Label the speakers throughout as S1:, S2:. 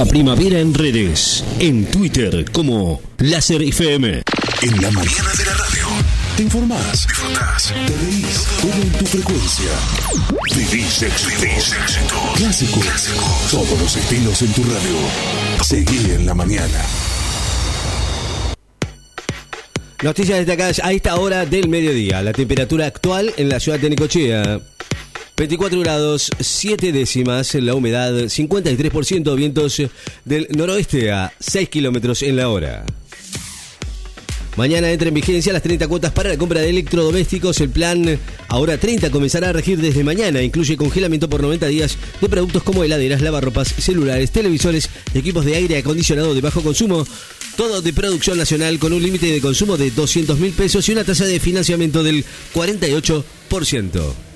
S1: la primavera en redes. En Twitter como Láser FM.
S2: En la mañana de la radio. Te informás, disfrutás, te reís, todo en tu frecuencia. Vivís éxito. Clásico. Todos los estilos en tu radio. Seguí en la mañana.
S3: Noticias destacadas a esta hora del mediodía. La temperatura actual en la ciudad de Necochea. 24 grados, 7 décimas, la humedad 53%, vientos del noroeste a 6 kilómetros en la hora. Mañana entra en vigencia las 30 cuotas para la compra de electrodomésticos. El plan ahora 30 comenzará a regir desde mañana. Incluye congelamiento por 90 días de productos como heladeras, lavarropas, celulares, televisores, equipos de aire acondicionado de bajo consumo. Todo de producción nacional con un límite de consumo de 200 mil pesos y una tasa de financiamiento del 48%.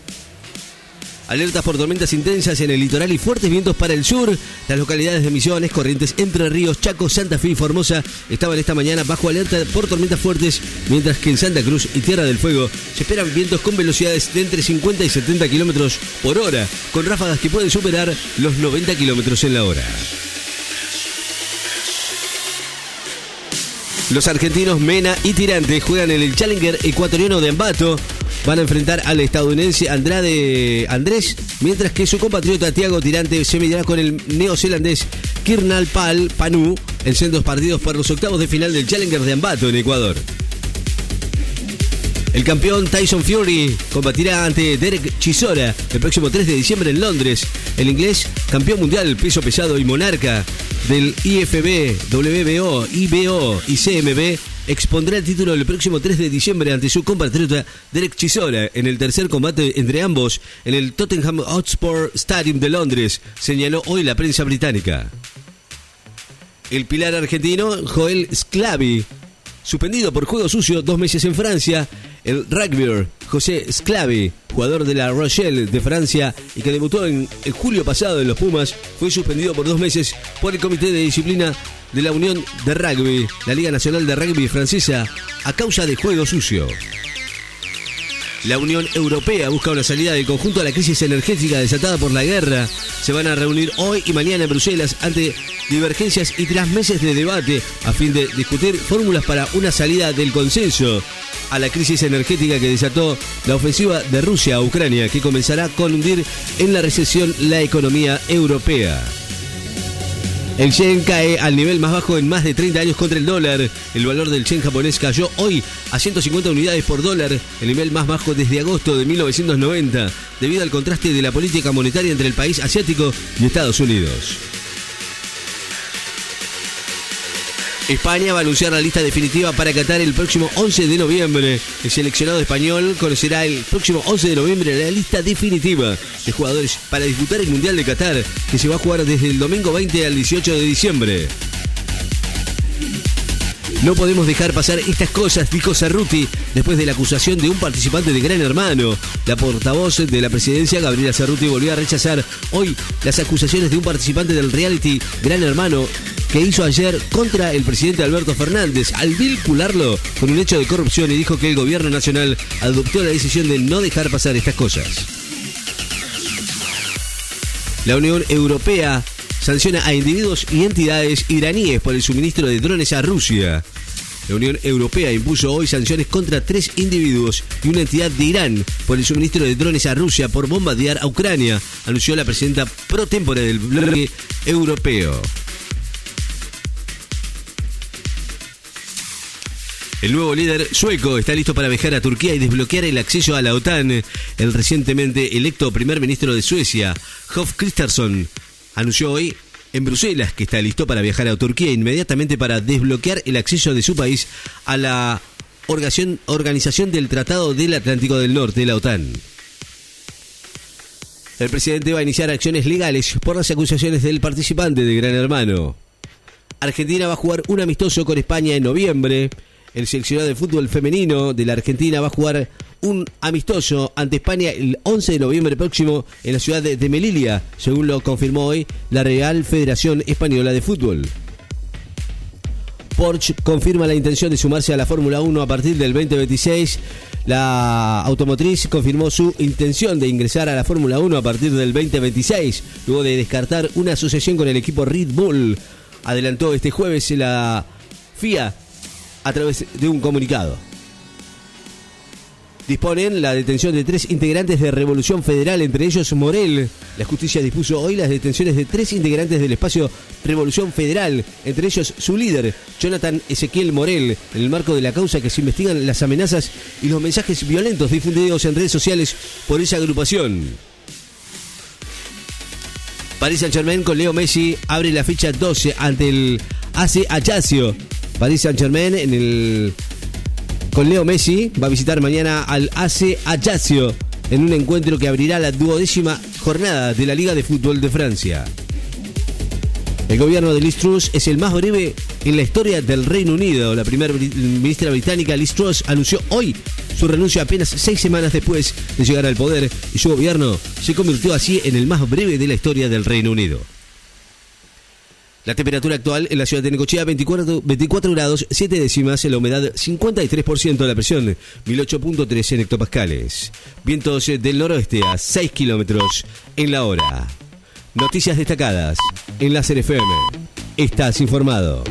S3: Alertas por tormentas intensas en el litoral y fuertes vientos para el sur. Las localidades de Misiones, Corrientes, Entre Ríos, Chaco, Santa Fe y Formosa estaban esta mañana bajo alerta por tormentas fuertes, mientras que en Santa Cruz y Tierra del Fuego se esperan vientos con velocidades de entre 50 y 70 kilómetros por hora, con ráfagas que pueden superar los 90 kilómetros en la hora. Los argentinos Mena y Tirante juegan en el Challenger ecuatoriano de Ambato. Van a enfrentar al estadounidense Andrade Andrés, mientras que su compatriota Tiago Tirante se medirá con el neozelandés Kirnal Pal Panu en sendos partidos por los octavos de final del Challenger de Ambato en Ecuador. El campeón Tyson Fury combatirá ante Derek Chisora el próximo 3 de diciembre en Londres. El inglés, campeón mundial peso pesado y monarca del IFB, WBO, IBO y CMB, expondrá el título el próximo 3 de diciembre ante su compatriota Derek Chisora en el tercer combate entre ambos en el Tottenham Hotspur Stadium de Londres, señaló hoy la prensa británica. El pilar argentino Joel Sclavi suspendido por juego sucio dos meses en Francia. El rugbyer José Sclavi, jugador de la Rochelle de Francia y que debutó en, en julio pasado en los Pumas, fue suspendido por dos meses por el Comité de Disciplina de la Unión de Rugby, la Liga Nacional de Rugby francesa, a causa de juego sucio. La Unión Europea busca una salida del conjunto a la crisis energética desatada por la guerra. Se van a reunir hoy y mañana en Bruselas ante divergencias y tras meses de debate a fin de discutir fórmulas para una salida del consenso a la crisis energética que desató la ofensiva de Rusia a Ucrania, que comenzará con hundir en la recesión la economía europea. El yen cae al nivel más bajo en más de 30 años contra el dólar. El valor del yen japonés cayó hoy a 150 unidades por dólar, el nivel más bajo desde agosto de 1990, debido al contraste de la política monetaria entre el país asiático y Estados Unidos. España va a anunciar la lista definitiva para Qatar el próximo 11 de noviembre. El seleccionado español conocerá el próximo 11 de noviembre la lista definitiva de jugadores para disputar el Mundial de Qatar, que se va a jugar desde el domingo 20 al 18 de diciembre. No podemos dejar pasar estas cosas, dijo Cerruti, después de la acusación de un participante de Gran Hermano. La portavoz de la presidencia, Gabriela Cerruti, volvió a rechazar hoy las acusaciones de un participante del reality Gran Hermano que hizo ayer contra el presidente Alberto Fernández al vincularlo con un hecho de corrupción y dijo que el gobierno nacional adoptó la decisión de no dejar pasar estas cosas. La Unión Europea sanciona a individuos y entidades iraníes por el suministro de drones a Rusia. La Unión Europea impuso hoy sanciones contra tres individuos y una entidad de Irán por el suministro de drones a Rusia por bombardear a Ucrania, anunció la presidenta pro tempore del bloque europeo. El nuevo líder sueco está listo para viajar a Turquía y desbloquear el acceso a la OTAN. El recientemente electo primer ministro de Suecia, Hof Kristersson, anunció hoy en Bruselas que está listo para viajar a Turquía inmediatamente para desbloquear el acceso de su país a la organización, del Tratado del Atlántico del Norte, la OTAN. El presidente va a iniciar acciones legales por las acusaciones del participante de Gran Hermano. Argentina va a jugar un amistoso con España en noviembre. El seleccionado de fútbol femenino de la Argentina va a jugar un amistoso ante España el 11 de noviembre próximo en la ciudad de Melilla, según lo confirmó hoy la Real Federación Española de Fútbol. Porsche confirma la intención de sumarse a la Fórmula 1 a partir del 2026. La automotriz confirmó su intención de ingresar a la Fórmula 1 a partir del 2026, luego de descartar una asociación con el equipo Red Bull. Adelantó este jueves la FIA a través de un comunicado disponen la detención de tres integrantes de Revolución Federal, entre ellos Morel. La justicia dispuso hoy las detenciones de tres integrantes del espacio Revolución Federal, entre ellos su líder, Jonathan Ezequiel Morel, en el marco de la causa que se investigan las amenazas y los mensajes violentos difundidos en redes sociales por esa agrupación. Paris Saint Germain con Leo Messi abre la fecha 12 ante el AC Ajaccio. Paris Saint Germain con Leo Messi. Va a visitar mañana al AC Ajaccio en un encuentro que abrirá la duodécima jornada de la Liga de Fútbol de Francia. El gobierno de Liz Truss es el más breve en la historia del Reino Unido. La primera ministra británica Liz Truss anunció hoy su renuncia apenas seis semanas después de llegar al poder y su gobierno se convirtió así en el más breve de la historia del Reino Unido. La temperatura actual en la ciudad de Necochea 24, 24 grados 7 décimas, la humedad 53%, la presión 1008.3 en hectopascales. Vientos del noroeste a 6 kilómetros en la hora. Noticias destacadas en la FM. Estás informado.